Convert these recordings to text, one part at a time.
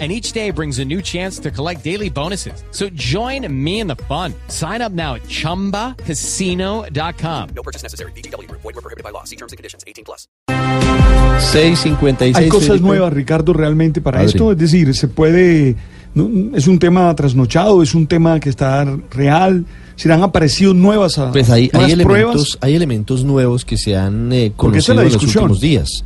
and each day brings a new chance to collect daily bonuses. So join me in the fun. Sign up now at ChumbaCasino.com. No purchase necessary. BGW. Void were prohibited by law. See terms and conditions. 18 plus. 656. Hay cosas nuevas, Ricardo, realmente para esto. Es decir, se puede. no, es un tema trasnochado, es un tema que está real. Se han aparecido nuevas, Pues hay, elementos, pruebas. hay elementos nuevos que se han eh, conocido en los últimos días.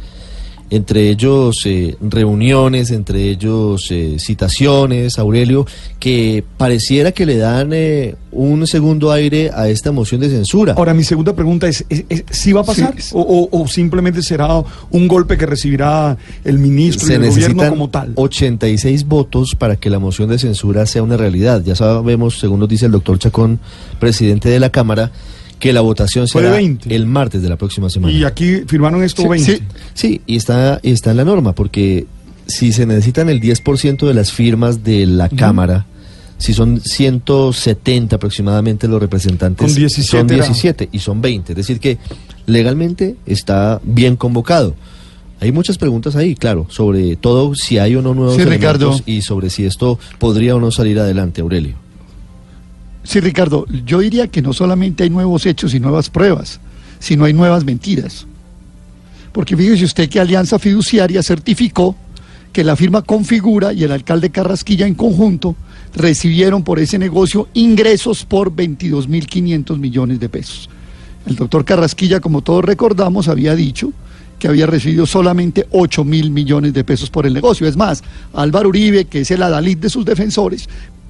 Entre ellos eh, reuniones, entre ellos eh, citaciones, Aurelio, que pareciera que le dan eh, un segundo aire a esta moción de censura. Ahora, mi segunda pregunta es, ¿es- es- ¿sí va a pasar? Sí. O, o- o simplemente será un golpe que recibirá el ministro y se el gobierno como tal? 86 votos para que la moción de censura sea una realidad. Ya sabemos, según nos dice el doctor Chacón, presidente de la Cámara, que la votación será 20. el martes de la próxima semana. Y aquí firmaron esto Sí, 20. sí, sí, y está, y está en la norma, porque si se necesitan el 10% de las firmas de la Cámara, si son 170 aproximadamente los representantes, Con 17 son era. 17 y son 20. Es decir, que legalmente está bien convocado. Hay muchas preguntas ahí, claro, sobre todo si hay o no nuevos Sí, elementos Ricardo. y sobre si esto podría o no salir adelante, Aurelio. Sí, Ricardo, yo diría que no solamente hay nuevos hechos y nuevas pruebas, sino hay nuevas mentiras. Porque fíjese usted que Alianza Fiduciaria certificó que la firma Configura y el alcalde Carrasquilla en conjunto recibieron por ese negocio ingresos por 22.500 millones de pesos. El doctor Carrasquilla, como todos recordamos, había dicho que había recibido solamente 8 mil millones de pesos por el negocio. Es más, Álvaro Uribe, que es el adalid de sus defensores,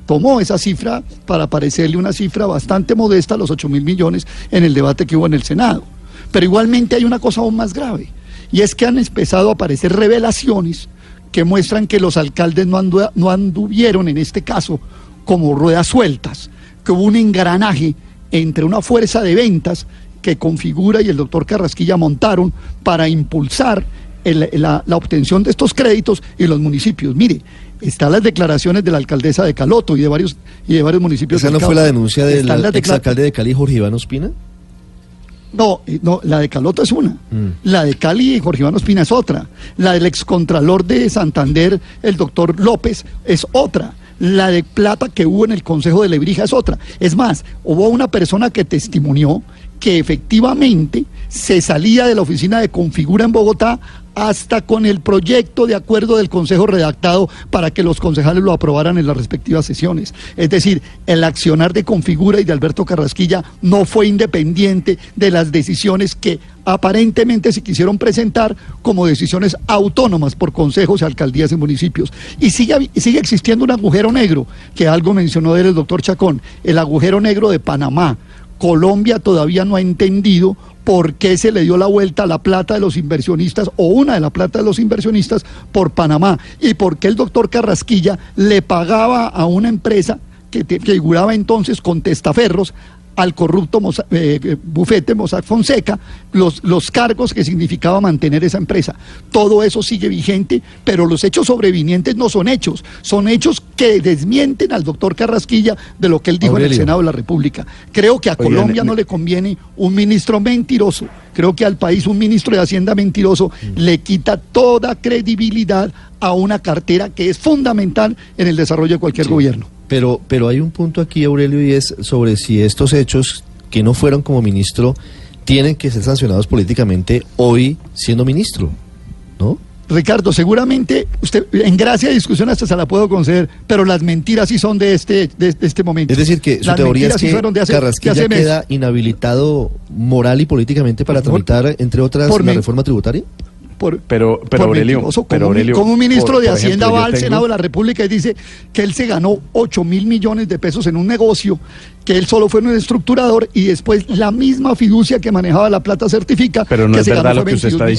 tomó esa cifra para parecerle una cifra bastante modesta, los 8 mil millones, en el debate que hubo en el Senado. Pero igualmente hay una cosa aún más grave, y es que han empezado a aparecer revelaciones que muestran que los alcaldes no, andu- no anduvieron en este caso como ruedas sueltas, que hubo un engranaje entre una fuerza de ventas que Configura y el doctor Carrasquilla montaron para impulsar la, la obtención de estos créditos en los municipios. Mire, están las declaraciones de la alcaldesa de Caloto y de varios, y de varios municipios. ¿Esa no fue la denuncia del decla- exalcalde de Cali, Jorge Iván Ospina? no, eh, no, la de Caloto es una. Mm. La de Cali y Jorge Iván Ospina es otra. La del excontralor de Santander, el doctor López, es otra. La de plata que hubo en el Consejo de Lebrija es otra. Es más, hubo una persona que testimonió que efectivamente se salía de la oficina de Configura en Bogotá hasta con el proyecto de acuerdo del Consejo redactado para que los concejales lo aprobaran en las respectivas sesiones. Es decir, el accionar de Configura y de Alberto Carrasquilla no fue independiente de las decisiones que aparentemente se quisieron presentar como decisiones autónomas por consejos alcaldías y municipios. Y sigue, sigue existiendo un agujero negro, que algo mencionó el doctor Chacón, el agujero negro de Panamá. Colombia todavía no ha entendido por qué se le dio la vuelta a la plata de los inversionistas o una de la plata de los inversionistas por Panamá y por qué el doctor Carrasquilla le pagaba a una empresa que figuraba entonces con testaferros al corrupto Mosa- eh, eh, bufete Mossack Fonseca los, los cargos que significaba mantener esa empresa. Todo eso sigue vigente, pero los hechos sobrevinientes no son hechos, son hechos que desmienten al doctor Carrasquilla de lo que él dijo en el Senado de la República. Creo que a Colombia me- no le conviene un ministro mentiroso. Creo que al país un ministro de Hacienda mentiroso le quita toda credibilidad a una cartera que es fundamental en el desarrollo de cualquier Sí. gobierno. Pero, pero hay un punto aquí, Aurelio, y es sobre si estos hechos que no fueron como ministro tienen que ser sancionados políticamente hoy siendo ministro, ¿no? Ricardo, seguramente usted en gracia de discusión hasta se la puedo conceder, pero las mentiras sí son de este, de, de este momento. Es decir, que su Las teoría es sí que fueron de hace- de Carrasquilla hace queda inhabilitado moral y políticamente para Por- tramitar, entre otras, por la reforma tributaria. Por, Pero- pero por Aurelio, mentiroso. pero como, un- Aurelio, como un ministro por- de por Hacienda ejemplo, va al tengo- Senado de la República y dice que él se ganó 8 mil millones de pesos en un negocio, que él solo fue un estructurador y después la misma fiducia que manejaba la plata certifica Pero no que es se verdad ganó lo que usted está 22.500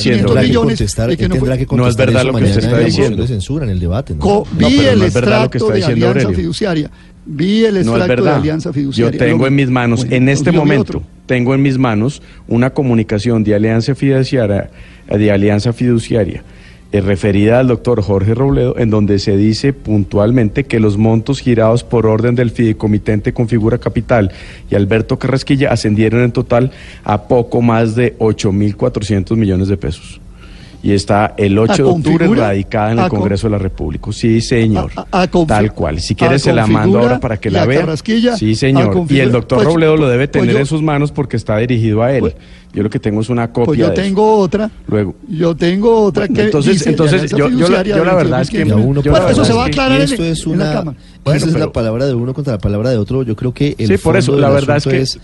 diciendo. Que contestar, que no fue- que No es verdad lo que usted está diciendo. de censura en el debate, ¿no? Co- vi No, pero el extracto de diciendo Alianza Aurelio. Fiduciaria. Vi el No es extracto de. Alianza Fiduciaria. Yo tengo en mis manos, Bueno, en este vi momento, otro. Tengo en mis manos una comunicación de alianza fiduciaria, de alianza fiduciaria eh, referida al doctor Jorge Robledo, en donde se dice puntualmente que los montos girados por orden del fideicomitente con figura capital y Alberto Carrasquilla ascendieron en total a poco más de 8.400 millones de pesos. Y está el 8 de octubre radicada en el ¿A con- Congreso de la República. Sí, señor. A- a- a confi- Tal cual. Si a quieres se la mando ahora para que la vea. Sí, señor. Y el doctor pues- Robledo lo debe pues tener yo- en sus manos porque está dirigido a él. Pues- yo lo que tengo es una copia Pues yo de eso. tengo otra. Luego. Yo tengo otra Bueno, que entonces- dice entonces, yo- yo la- yo la verdad es que- 22.500. Ya uno Bueno, eso verdad se va a aclarar en, esto es en la una, Cámara. Bueno, esa es la palabra de uno contra la palabra de otro. Yo creo que el Sí, por eso, la verdad es que-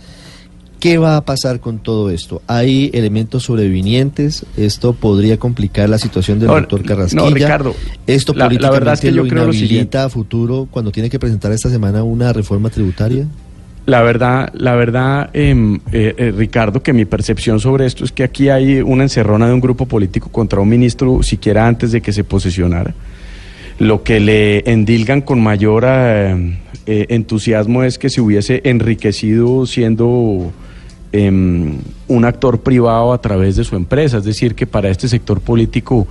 ¿Qué va a pasar con todo esto? ¿Hay elementos sobrevinientes? ¿Esto podría complicar la situación del No, doctor no, Carrasquilla? Ricardo, ¿Esto la- la políticamente verdad es que lo creo inhabilita a futuro cuando tiene que presentar esta semana una reforma tributaria? La verdad, la verdad, em, eh, eh, Ricardo, que mi percepción sobre esto es que aquí hay una encerrona de un grupo político contra un ministro siquiera antes de que se posesionara. Lo que le endilgan con mayor eh, eh, entusiasmo es que se hubiese enriquecido siendo em, un actor privado a través de su empresa. Es decir, que para este sector político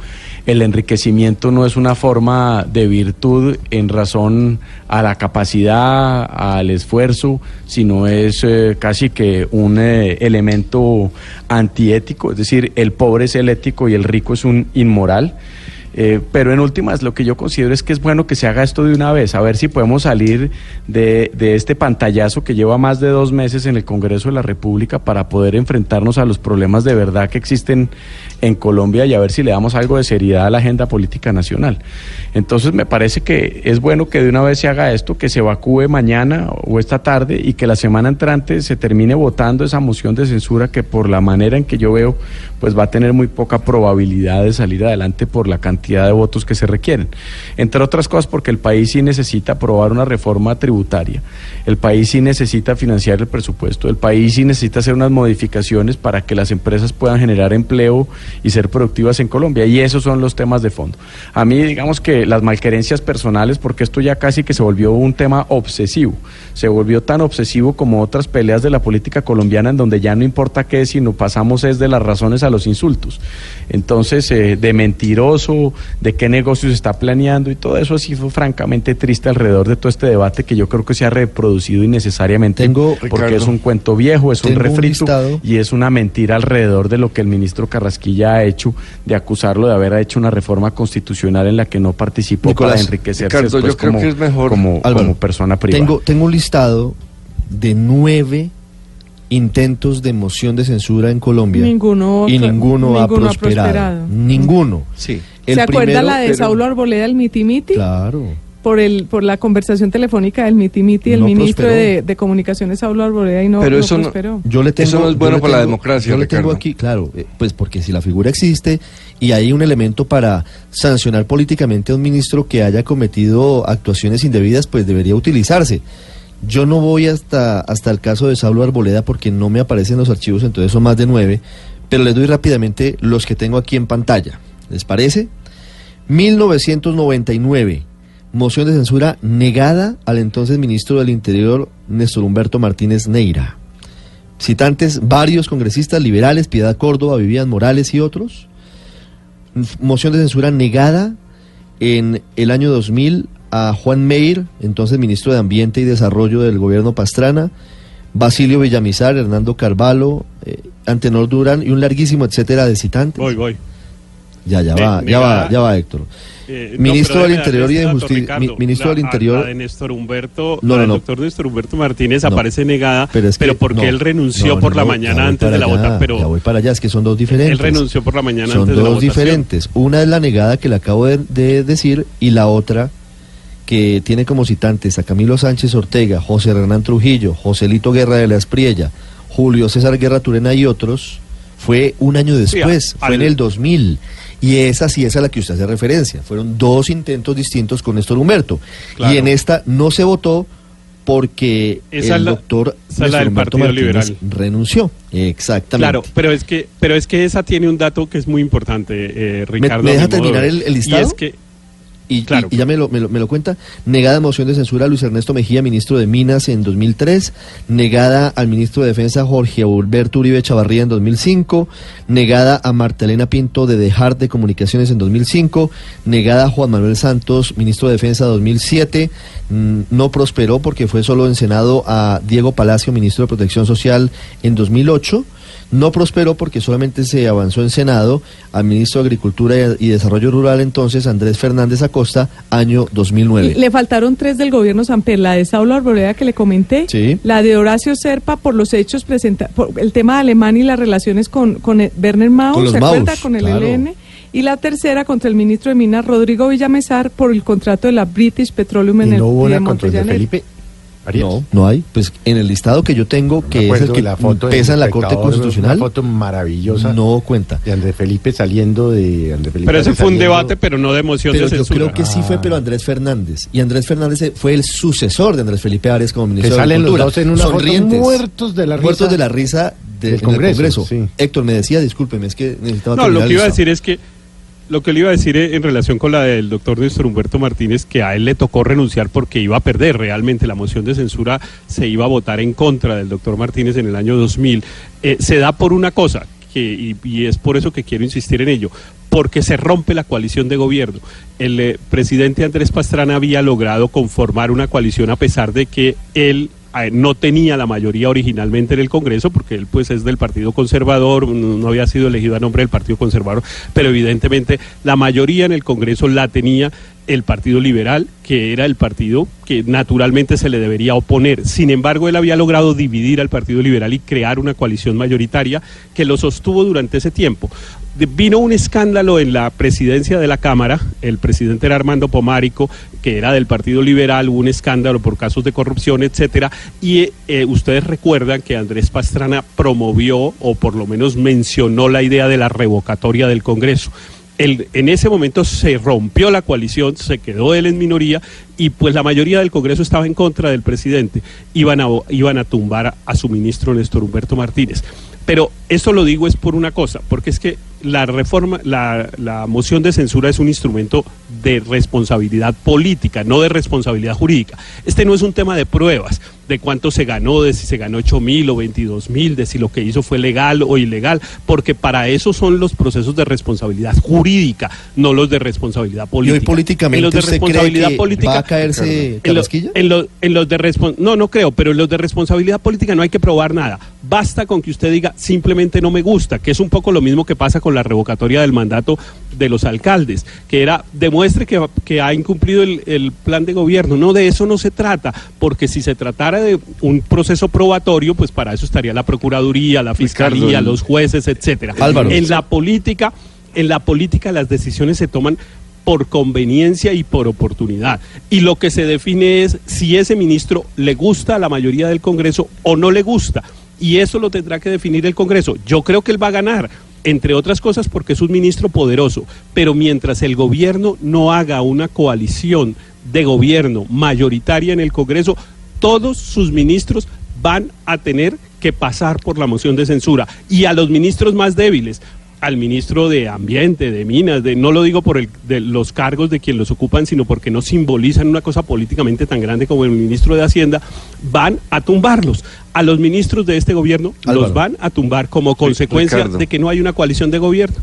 el enriquecimiento no es una forma de virtud en razón a la capacidad, al esfuerzo, sino es eh, casi que un eh, elemento antiético. Es decir, el pobre es el ético y el rico es un inmoral. Eh, pero en últimas, lo que yo considero es que es bueno que se haga esto de una vez, a ver si podemos salir de, de este pantallazo que lleva más de dos meses en el Congreso de la República para poder enfrentarnos a los problemas de verdad que existen en Colombia y a ver si le damos algo de seriedad a la agenda política nacional. Entonces, me parece que es bueno que de una vez se haga esto, que se evacúe mañana o esta tarde y que la semana entrante se termine votando esa moción de censura que por la manera en que yo veo, pues va a tener muy poca probabilidad de salir adelante por la cantidad de votos que se requieren. Entre otras cosas porque el país sí necesita aprobar una reforma tributaria, el país sí necesita financiar el presupuesto, el país sí necesita hacer unas modificaciones para que las empresas puedan generar empleo y ser productivas en Colombia. Y esos son los temas de fondo. A mí, digamos que las malquerencias personales, porque esto ya casi que se volvió un tema obsesivo, se volvió tan obsesivo como otras peleas de la política colombiana en donde ya no importa qué, sino pasamos es de las razones a los insultos. Entonces, eh, de mentiroso, de qué negocio se está planeando y todo eso así fue francamente triste alrededor de todo este debate que yo creo que se ha reproducido innecesariamente Tengo- porque Ricardo, es un cuento viejo, es un refrito y es una mentira alrededor de lo que el ministro Carrasquilla ha hecho, de acusarlo de haber hecho una reforma constitucional en la que no participó Nicolás, para enriquecerse Ricardo, yo creo como, que es mejor- como, Álvaro, como persona privada. Tengo, tengo un listado de nueve intentos de moción de censura en Colombia. Ninguno y ninguno, ha, ninguno ha prosperado. prosperado. Ninguno. Sí. El ¿Se acuerda primero- la de pero- Saulo Arboleda, el miti miti? Claro. Por, el, por la conversación telefónica del miti miti, el No ministro prosperó. de, de Comunicaciones Saulo Arboleda y no, Pero eso no- prosperó. Yo le tengo, Eso no es bueno para la democracia, Yo le tengo aquí, claro, eh, pues porque si la figura existe y hay un elemento para sancionar políticamente a un ministro que haya cometido actuaciones indebidas, pues debería utilizarse. Yo no voy hasta, hasta el caso de Saulo Arboleda porque no me aparecen los archivos, entonces son más de nueve, pero les doy rápidamente los que tengo aquí en pantalla. ¿Les parece? 1999, moción de censura negada al entonces ministro del Interior, Néstor Humberto Martínez Neira. Citantes varios congresistas liberales, Piedad Córdoba, Vivian Morales y otros. Moción de censura negada en el año 2000 a Juan Meir, entonces ministro de Ambiente y Desarrollo del gobierno Pastrana, Basilio Villamizar, Hernando Carvalho, eh, Antenor Durán y un larguísimo etcétera de citantes. Voy, voy. Ya, ya va, ya va, ya va Héctor. Eh, Ministro pero del Interior y de Justicia, ministro La- del Interior. La de Néstor Humberto, No, no, no. doctor Néstor Humberto Martínez aparece negada, Pero, pero, es que- porque no, él renunció por la mañana antes de la votación, pero Ya voy para allá, es que son dos diferentes. él renunció por la mañana Son antes de la votación. diferentes. Una es la negada que le acabo de, de decir y la otra que tiene como citantes a Camilo Sánchez Ortega, José Hernán Trujillo, Joselito Guerra de la Espriella, Julio César Guerra Turena y otros, fue un año después, Sí, fue en el 2000. Y esa sí es a la que usted hace referencia. Fueron dos intentos distintos con Néstor Humberto. Claro. Y en esta no se votó porque Esa el la- doctor esa es la Néstor del Humberto Partido Martínez Liberal. renunció. Exactamente. Claro, pero es que pero es que esa tiene un dato que es muy importante, eh, Ricardo. me deja terminar el- el listado? Y es que Y, Claro. y ya me lo, me, lo, me lo cuenta. Negada moción de censura a Luis Ernesto Mejía, ministro de Minas en 2003. Negada al ministro de Defensa Jorge Alberto Uribe Chavarría en 2005. Negada a Marta Elena Pinto de Dejar de Comunicaciones en 2005. Negada a Juan Manuel Santos, ministro de Defensa 2007. Mm, No prosperó porque fue solo en Senado a Diego Palacio, ministro de Protección Social en 2008. No prosperó porque solamente se avanzó en Senado al ministro de Agricultura y Desarrollo Rural entonces, Andrés Fernández Acosta, año 2009. Le faltaron tres del gobierno Samper, la de Saulo Arboleda que le comenté, Sí. la de Horacio Serpa por los hechos presentados, por el tema de Alemania y las relaciones con, con Werner Maus, Con ¿se acuerda? Con el claro. ELN. Y la tercera contra el ministro de Minas, Rodrigo Villamesar, por el contrato de la British Petroleum en ¿Y el no hubo una contra el de. Felipe? Arias? No, no hay. Pues en el listado que yo tengo, que es el que la foto pesa en la Corte Constitucional, Una foto maravillosa no cuenta. de Andrés Felipe saliendo de Andrés Felipe Pero ese fue un debate, pero no de moción Pero de yo censura. creo que sí fue, pero Andrés Fernández. Y Andrés Fernández fue el sucesor de Andrés Felipe Arias como Que ministro de salen los dos en una foto Sonrientes. muertos de la risa. Muertos de la risa de- Del en el Congreso, sí. Héctor me decía, discúlpeme, es que necesitaba No, lo que iba a decir es que lo que le iba a decir en relación con la del doctor Néstor Humberto Martínez, que a él le tocó renunciar porque iba a perder realmente la moción de censura, se iba a votar en contra del doctor Martínez en el año 2000, eh, se da por una cosa, que, y, y es por eso que quiero insistir en ello, porque se rompe la coalición de gobierno. El eh, presidente Andrés Pastrana había logrado conformar una coalición a pesar de que él eh, no tenía la mayoría originalmente en el Congreso, porque él pues es del Partido Conservador, no había sido elegido a nombre del Partido Conservador, pero evidentemente la mayoría en el Congreso la tenía el Partido Liberal, que era el partido que naturalmente se le debería oponer. Sin embargo, él había logrado dividir al Partido Liberal y crear una coalición mayoritaria que lo sostuvo durante ese tiempo. Vino un escándalo en la presidencia de la Cámara, el presidente era Armando Pomárico, que era del Partido Liberal, hubo un escándalo por casos de corrupción, etcétera, y eh, ustedes recuerdan que Andrés Pastrana promovió, o por lo menos mencionó la idea de la revocatoria del Congreso el- en ese momento se rompió la coalición, se quedó él en minoría y pues la mayoría del Congreso estaba en contra del presidente. Iban a, iban a tumbar a, a su ministro Néstor Humberto Martínez. Pero esto lo digo es por una cosa, porque es que la reforma, la, la moción de censura es un instrumento de responsabilidad política, no de responsabilidad jurídica. Este no es un tema de pruebas, de cuánto se ganó, de si se ganó 8 mil o 22 mil, de si lo que hizo fue legal o ilegal, porque para eso son los procesos de responsabilidad jurídica, no los de responsabilidad Y política. hoy políticamente En los de usted cree responsabilidad que política, va a caerse en, lo- Carrasquilla. en lo- en los de respon- no, no creo, pero en los de responsabilidad política no hay que probar nada. Basta con que usted diga simplemente no me gusta, que es un poco lo mismo que pasa con la revocatoria del mandato de los alcaldes, que era demuestre que, que ha incumplido el, el plan de gobierno. No, de eso no se trata, porque si se tratara de un proceso probatorio, pues para eso estaría la Procuraduría, la Fiscalía, Ricardo, los jueces, etcétera. Álvaro. En la política, en la política las decisiones se toman por conveniencia y por oportunidad. Y lo que se define es si ese ministro le gusta a la mayoría del Congreso o no le gusta. Y eso lo tendrá que definir el Congreso. Yo creo que él va a ganar, entre otras cosas porque es un ministro poderoso. Pero mientras el gobierno no haga una coalición de gobierno mayoritaria en el Congreso, todos sus ministros van a tener que pasar por la moción de censura. Y a los ministros más débiles, al ministro de Ambiente, de Minas, de, no lo digo por el, de los cargos de quien los ocupan, sino porque no simbolizan una cosa políticamente tan grande como el ministro de Hacienda, van a tumbarlos. A los ministros de este gobierno Álvaro. los van a tumbar como consecuencia Ricardo. de que no hay una coalición de gobierno.